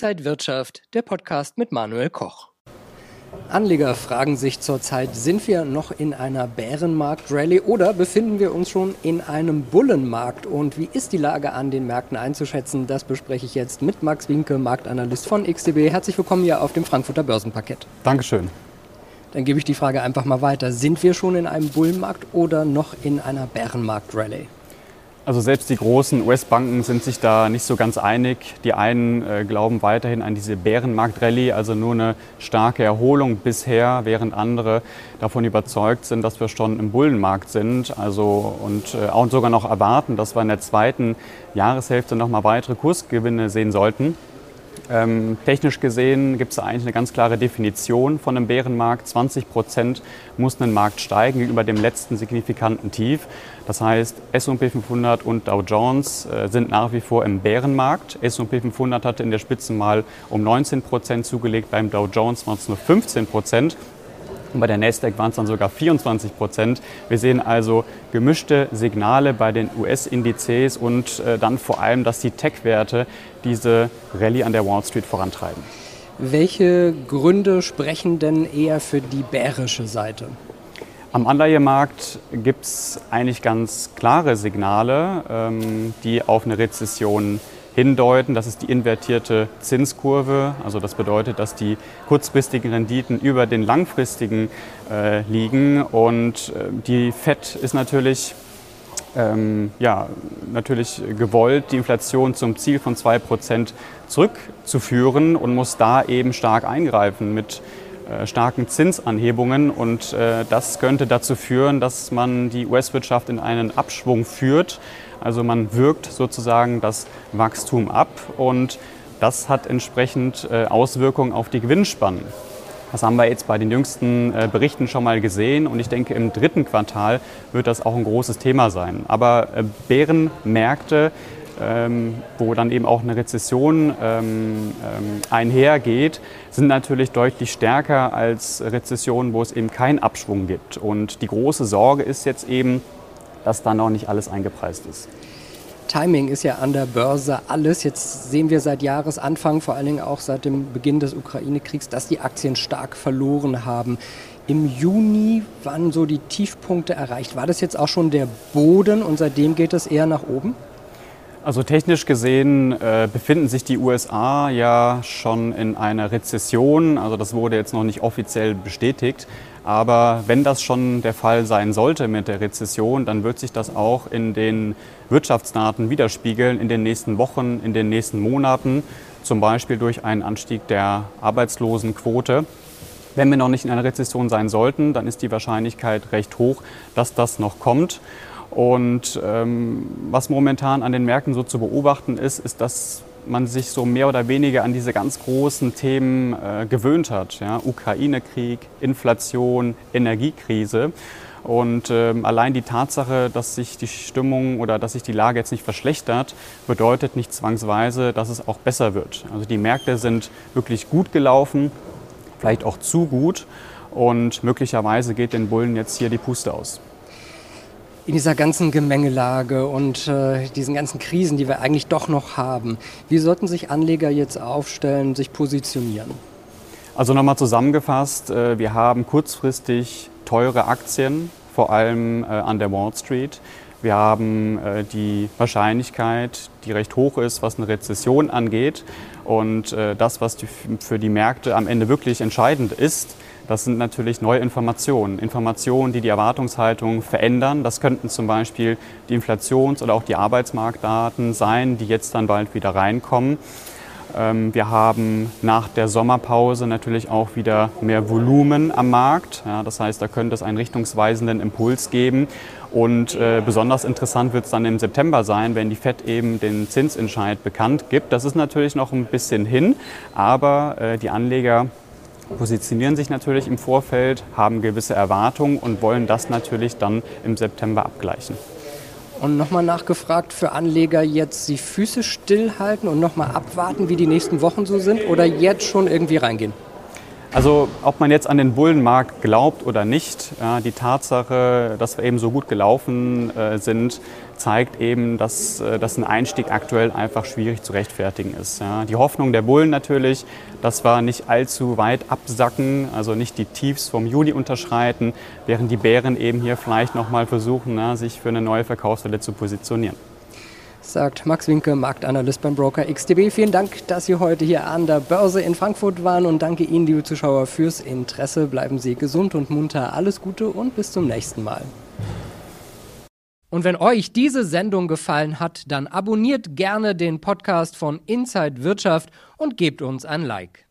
Inside Wirtschaft, der Podcast mit Manuel Koch. Anleger fragen sich zurzeit, sind wir noch in einer Bärenmarkt-Rallye oder befinden wir uns schon in einem Bullenmarkt? Und wie ist die Lage an den Märkten einzuschätzen? Das bespreche ich jetzt mit Max Winke, Marktanalyst von XTB. Herzlich willkommen hier auf dem Frankfurter Börsenparkett. Dankeschön. Dann gebe ich die Frage einfach mal weiter. Sind wir schon in einem Bullenmarkt oder noch in einer Bärenmarkt-Rallye? Also selbst die großen US-Banken sind sich da nicht so ganz einig. Die einen äh, glauben weiterhin an diese Bärenmarkt-Rallye, also nur eine starke Erholung bisher, während andere davon überzeugt sind, dass wir schon im Bullenmarkt sind. Also und äh, auch sogar noch erwarten, dass wir in der zweiten Jahreshälfte noch mal weitere Kursgewinne sehen sollten. Ähm, technisch gesehen gibt es eigentlich eine ganz klare Definition von einem Bärenmarkt. 20 Prozent muss ein Markt steigen gegenüber dem letzten signifikanten Tief. Das heißt, S&P 500 und Dow Jones äh, sind nach wie vor im Bärenmarkt. S&P 500 hatte in der Spitze mal um 19 Prozent zugelegt, beim Dow Jones waren es nur 15 Prozent. Bei der Nasdaq waren es dann sogar 24 Prozent. Wir sehen also gemischte Signale bei den US-Indizes und äh, dann vor allem, dass die Tech-Werte diese Rallye an der Wall Street vorantreiben. Welche Gründe sprechen denn eher für die bärische Seite? Am Anleihemarkt gibt es eigentlich ganz klare Signale, ähm, die auf eine Rezession hindeuten. Das ist die invertierte Zinskurve. Also das bedeutet, dass die kurzfristigen Renditen über den langfristigen äh, liegen. Und äh, die FED ist natürlich ähm, ja, natürlich gewollt, die Inflation zum Ziel von 2% zurückzuführen und muss da eben stark eingreifen mit starken Zinsanhebungen. Und äh, das könnte dazu führen, dass man die US-Wirtschaft in einen Abschwung führt also man wirkt sozusagen das Wachstum ab und das hat entsprechend äh, Auswirkungen auf die Gewinnspannen. Das haben wir jetzt bei den jüngsten äh, Berichten schon mal gesehen und ich denke, im dritten Quartal wird das auch ein großes Thema sein. Aber äh, Bärenmärkte, ähm, wo dann eben auch eine Rezession ähm, ähm, einhergeht, sind natürlich deutlich stärker als Rezessionen, wo es eben keinen Abschwung gibt. Und die große Sorge ist jetzt eben, dass da noch nicht alles eingepreist ist. Timing ist ja an der Börse alles. Jetzt sehen wir seit Jahresanfang, vor allen Dingen auch seit dem Beginn des Ukraine-Kriegs, dass die Aktien stark verloren haben. Im Juni waren so die Tiefpunkte erreicht. War das jetzt auch schon der Boden und seitdem geht es eher nach oben? Also technisch gesehen äh, befinden sich die USA ja schon in einer Rezession. Also das wurde jetzt noch nicht offiziell bestätigt. Aber wenn das schon der Fall sein sollte mit der Rezession, dann wird sich das auch in den Wirtschaftsdaten widerspiegeln in den nächsten Wochen, in den nächsten Monaten, zum Beispiel durch einen Anstieg der Arbeitslosenquote. Wenn wir noch nicht in einer Rezession sein sollten, dann ist die Wahrscheinlichkeit recht hoch, dass das noch kommt. Und ähm, was momentan an den Märkten so zu beobachten ist, ist, dass man sich so mehr oder weniger an diese ganz großen Themen äh, gewöhnt hat. Ja? Ukraine-Krieg, Inflation, Energiekrise. Und ähm, allein die Tatsache, dass sich die Stimmung oder dass sich die Lage jetzt nicht verschlechtert, bedeutet nicht zwangsweise, dass es auch besser wird. Also die Märkte sind wirklich gut gelaufen, vielleicht auch zu gut. Und möglicherweise geht den Bullen jetzt hier die Puste aus in dieser ganzen Gemengelage und äh, diesen ganzen Krisen, die wir eigentlich doch noch haben, wie sollten sich Anleger jetzt aufstellen, sich positionieren? Also nochmal zusammengefasst, äh, wir haben kurzfristig teure Aktien, vor allem äh, an der Wall Street. Wir haben äh, die Wahrscheinlichkeit, die recht hoch ist, was eine Rezession angeht. Und äh, das, was die, für die Märkte am Ende wirklich entscheidend ist, das sind natürlich neue Informationen. Informationen, die die Erwartungshaltung verändern. Das könnten zum Beispiel die Inflations- oder auch die Arbeitsmarktdaten sein, die jetzt dann bald wieder reinkommen. Ähm, wir haben nach der Sommerpause natürlich auch wieder mehr Volumen am Markt. Ja, das heißt, da könnte es einen richtungsweisenden Impuls geben. Und äh, besonders interessant wird es dann im September sein, wenn die FED eben den Zinsentscheid bekannt gibt. Das ist natürlich noch ein bisschen hin, aber äh, die Anleger positionieren sich natürlich im Vorfeld, haben gewisse Erwartungen und wollen das natürlich dann im September abgleichen. Und nochmal nachgefragt für Anleger jetzt die Füße stillhalten und nochmal abwarten, wie die nächsten Wochen so sind oder jetzt schon irgendwie reingehen? Also ob man jetzt an den Bullenmarkt glaubt oder nicht, ja, die Tatsache, dass wir eben so gut gelaufen äh, sind, zeigt eben, dass, äh, dass ein Einstieg aktuell einfach schwierig zu rechtfertigen ist. Ja. Die Hoffnung der Bullen natürlich, dass wir nicht allzu weit absacken, also nicht die Tiefs vom Juli unterschreiten, während die Bären eben hier vielleicht nochmal versuchen, na, sich für eine neue Verkaufswelle zu positionieren sagt Max Winke, Marktanalyst beim Broker XTB. Vielen Dank, dass Sie heute hier an der Börse in Frankfurt waren und danke Ihnen, liebe Zuschauer, fürs Interesse. Bleiben Sie gesund und munter. Alles Gute und bis zum nächsten Mal. Und wenn euch diese Sendung gefallen hat, dann abonniert gerne den Podcast von Inside Wirtschaft und gebt uns ein Like.